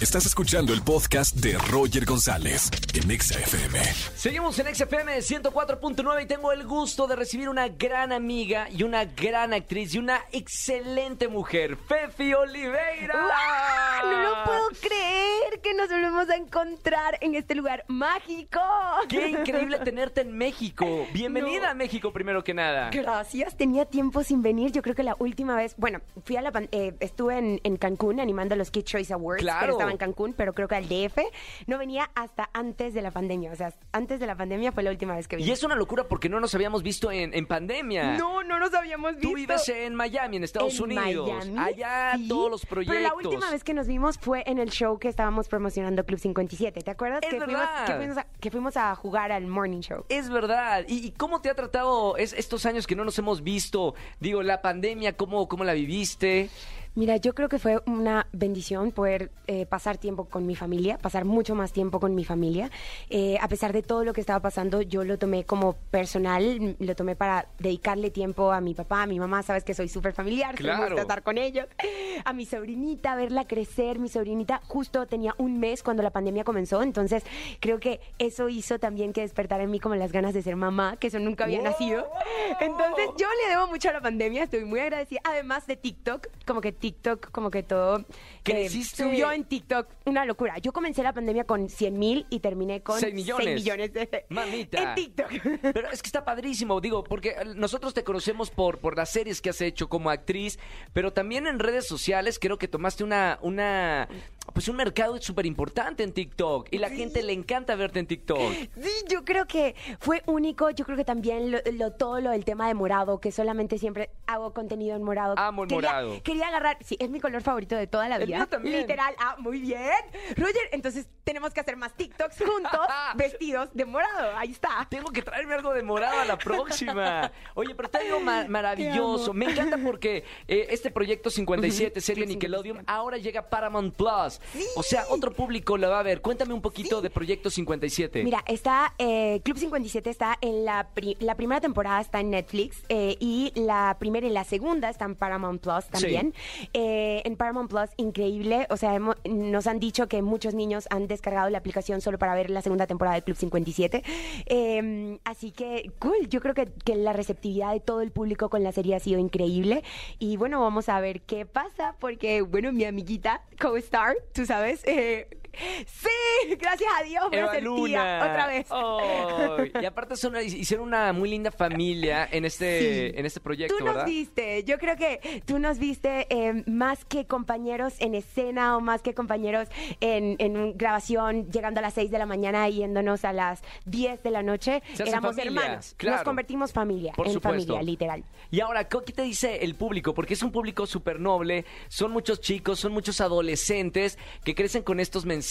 Estás escuchando el podcast de Roger González en Exa FM. Seguimos en XFM 104.9 y tengo el gusto de recibir una gran amiga y una gran actriz y una excelente mujer, Fefi Oliveira. No lo puedo creer que nos volvemos a encontrar en este lugar mágico. Qué increíble tenerte en México. Bienvenida No. a México primero que nada. Gracias, tenía tiempo sin venir. Yo creo que la última vez, bueno, fui a la eh, estuve en, en Cancún animando los Kid Choice Awards, Claro. Estaba en Cancún, pero creo que al DF no venía hasta antes de la pandemia. O sea, antes de la pandemia fue la última vez que vine. Y es una locura porque no nos habíamos visto en, en pandemia. No, no nos habíamos visto. Tú vives en Miami, en Estados En Unidos. Miami, Allá sí, todos los proyectos. Pero la última vez que nos vimos fue en el show que estábamos promocionando Club 57. ¿Te acuerdas? Es que, fuimos, que, fuimos a, que fuimos a jugar al morning show. Es verdad. ¿Y, y cómo te ha tratado es- estos años que no nos hemos visto? Digo, la pandemia, ¿cómo, cómo la viviste? Mira, yo creo que fue una bendición poder eh, pasar tiempo con mi familia, pasar mucho más tiempo con mi familia. Eh, a pesar de todo lo que estaba pasando, yo lo tomé como personal, lo tomé para dedicarle tiempo a mi papá, a mi mamá, sabes que soy súper familiar, que me Claro. gusta estar con ellos, a mi sobrinita, verla crecer, mi sobrinita justo tenía un mes cuando la pandemia comenzó, entonces creo que eso hizo también que despertara en mí como las ganas de ser mamá, que eso nunca había nacido. Entonces yo le debo mucho a la pandemia, estoy muy agradecida, además de TikTok, como que TikTok, como que todo Creciste. subió en TikTok, una locura. Yo comencé la pandemia con 100 mil y terminé con Seis millones. 6 millones de, Mamita. en TikTok. Pero es que está padrísimo, digo, porque eh, nosotros te conocemos por, por las series que has hecho como actriz, pero también en redes sociales creo que tomaste una, una pues un mercado súper importante en TikTok y la gente le encanta verte en TikTok. Sí, yo creo que fue único. Yo creo que también lo, lo- todo lo del tema de morado, que solamente siempre hago contenido en morado. Amo el Quería- morado. Quería agarrar, sí, es mi color favorito de toda la El vida. también. Literal. Ah, muy bien. Roger, entonces tenemos que hacer más TikToks juntos, vestidos de morado. Ahí está. Tengo que traerme algo de morado a la próxima. Oye, pero digo ma- maravilloso. Me encanta porque eh, este proyecto 57, serie Nickelodeon, 57. ahora llega a Paramount Plus. O sea, otro público la va a ver. Cuéntame un poquito de Proyecto 57. Mira, está eh, Club 57 está en la, pri- la primera temporada está en Netflix eh, y la primera y la segunda están en Paramount Plus también. Eh, en Paramount Plus increíble, o sea, nos han dicho que muchos niños han descargado la aplicación solo para ver la segunda temporada de Club 57. Eh, así que cool, yo creo que, que la receptividad de todo el público con la serie ha sido increíble y bueno, vamos a ver qué pasa porque bueno, mi amiguita co-star, tú sabes, eh, sí, gracias a Dios voy a Eva ser Luna. tía otra vez. Y aparte son una- hicieron una muy linda familia en este, Sí. en este proyecto, Tú nos ¿verdad? viste, yo creo que tú nos viste eh, más que compañeros en escena o más que compañeros en, grabación, llegando a las 6 de la mañana y yéndonos a las 10 de la noche. Éramos familia, hermanos. claro. Nos convertimos familia, Por en supuesto. familia, literal. Y ahora, ¿qué qué te dice el público? Porque es un público súper noble, son muchos chicos, son muchos adolescentes que crecen con estos mensajes.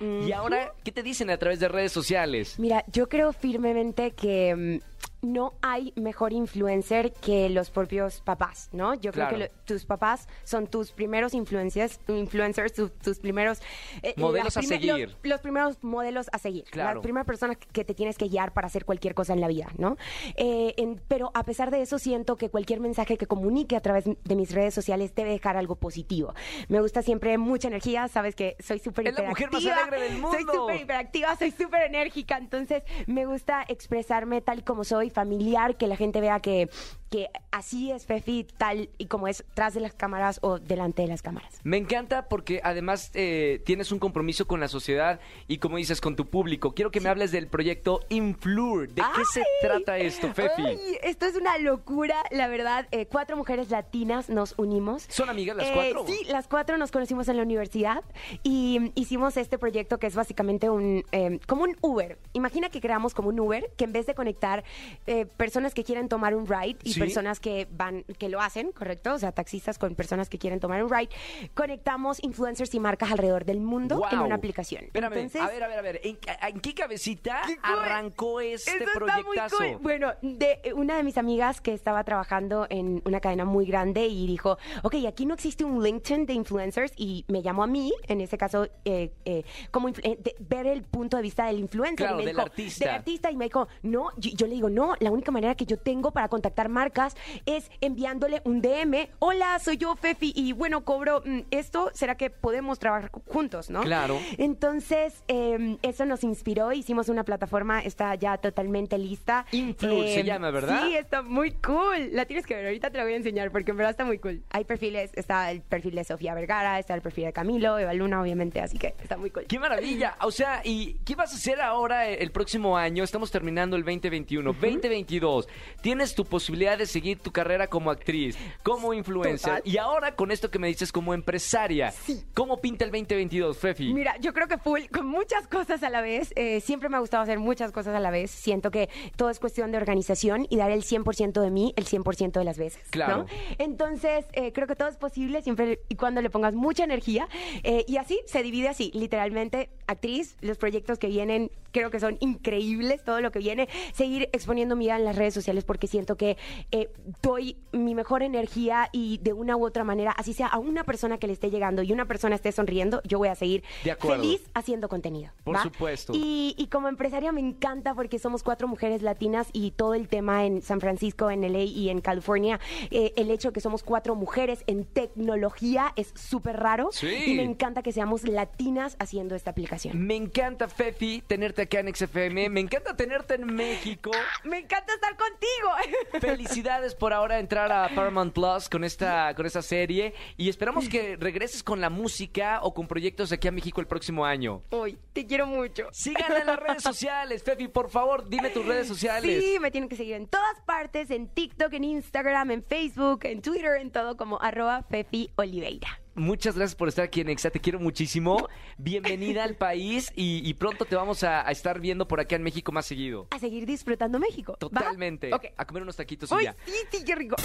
Y ahora, ¿qué te dicen a través de redes sociales? Mira, yo creo firmemente que mm, no hay mejor influencer que los propios papás, ¿no? Yo Claro. creo que lo- tus papás son tus primeros influencias, influencers, tu- tus primeros... eh, Modelos a primer- seguir. Los, los primeros modelos a seguir. Claro. Las primeras personas que te tienes que guiar para hacer cualquier cosa en la vida, ¿no? Eh, en- pero a pesar de eso, siento que cualquier mensaje que comunique a través de mis redes sociales debe dejar algo positivo. Me gusta siempre mucha energía, sabes que soy súper Es la mujer más hiperactiva, alegre del Soy mundo. súper hiperactiva, soy súper enérgica, entonces me gusta expresarme tal y como soy, familiar, que la gente vea que, que así es Fefi, tal y como es tras de las cámaras o delante de las cámaras. Me encanta porque además eh, tienes un compromiso con la sociedad y como dices, con tu público. Quiero que me hables del proyecto Influr. ¿De qué se trata esto, Fefi? Ay, esto es una locura, la verdad. Eh, cuatro mujeres latinas nos unimos. ¿Son amigas las Eh, cuatro? Sí, las cuatro nos conocimos en la universidad y hicimos este proyecto que es básicamente un como un Uber. Imagina que creamos como un Uber que en vez de conectar eh, personas que quieren tomar un ride y Sí. personas que van que lo hacen, correcto, o sea, taxistas con personas que quieren tomar un ride, conectamos influencers y marcas alrededor del mundo en una aplicación. Espérame, Entonces, a ver, a ver, a ver. ¿En, en qué cabecita arrancó este Eso está muy proyectazo? cool. Bueno, de una de mis amigas que estaba trabajando en una cadena muy grande y dijo, ok, aquí no existe un LinkedIn de influencers y me llamó a mí, en ese caso, eh, eh, como eh, de- ver el punto de vista del influencer. Claro, y me del dijo, artista. Del artista y me dijo, no, yo, yo le digo, no, no, la única manera que yo tengo para contactar marcas es enviándole un DM. Hola, soy yo, Fefi, y bueno, cobro mm, esto. ¿Será que podemos trabajar juntos, no? Claro. Entonces, eh, eso nos inspiró. Hicimos una plataforma, está ya totalmente lista. Influ se Eh, llama, ¿verdad? Sí, está muy cool. La tienes que ver, ahorita te la voy a enseñar porque en verdad está muy cool. Hay perfiles, está el perfil de Sofía Vergara, está el perfil de Camilo, Eva Luna, obviamente, así que está muy cool. ¡Qué maravilla! O sea, ¿y qué vas a hacer ahora el próximo año? Estamos terminando el 2021, 2022. Tienes tu posibilidad de seguir tu carrera como actriz, como influencer. Total. Y ahora con esto que me dices como empresaria. ¿Cómo pinta el 2022, Fefi? Mira, yo creo que full, con muchas cosas a la vez. eh, siempre me ha gustado hacer muchas cosas a la vez. Siento que todo es cuestión de organización y dar el 100% de mí el 100% de las veces. Claro. ¿no? Entonces, eh, creo que todo es posible siempre y cuando le pongas mucha energía. eh, y así se divide así, literalmente, actriz, los proyectos que vienen, creo que son increíbles, todo lo que viene. Seguir exponiendo mi vida en las redes sociales porque siento que eh, doy mi mejor energía y de una u otra manera, así sea a una persona que le esté llegando y una persona esté sonriendo, yo voy a seguir De feliz haciendo contenido. Por ¿va? supuesto. Y, y como empresaria me encanta porque somos cuatro mujeres latinas y todo el tema en San Francisco, en LA y en California, eh, el hecho de que somos cuatro mujeres en tecnología es súper raro. Sí. Y me encanta que seamos latinas haciendo esta aplicación. Me encanta, Fefi, tenerte acá en XFM. Me encanta tenerte en México. Me encanta estar contigo. Felicidades por ahora entrar a Paramount Plus con esta, con esta serie. Y esperamos que regreses con la música o con proyectos aquí a México el próximo año. Uy, te quiero mucho. Síganla en las redes sociales. Fefi, por favor, dime tus redes sociales. Sí, me tienen que seguir en todas partes, en TikTok, en Instagram, en Facebook, en Twitter, en todo como arroba Fefi Oliveira. Muchas gracias por estar aquí en Exa, te quiero muchísimo. Bienvenida al país y, y pronto te vamos a, a estar viendo por acá en México más seguido. A seguir disfrutando México. Totalmente. Ok. A comer unos taquitos y ya. sí, sí, qué rico.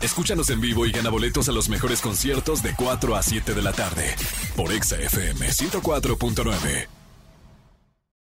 Escúchanos en vivo y gana boletos a los mejores conciertos de 4 a 7 de la tarde por Exa FM 104.9.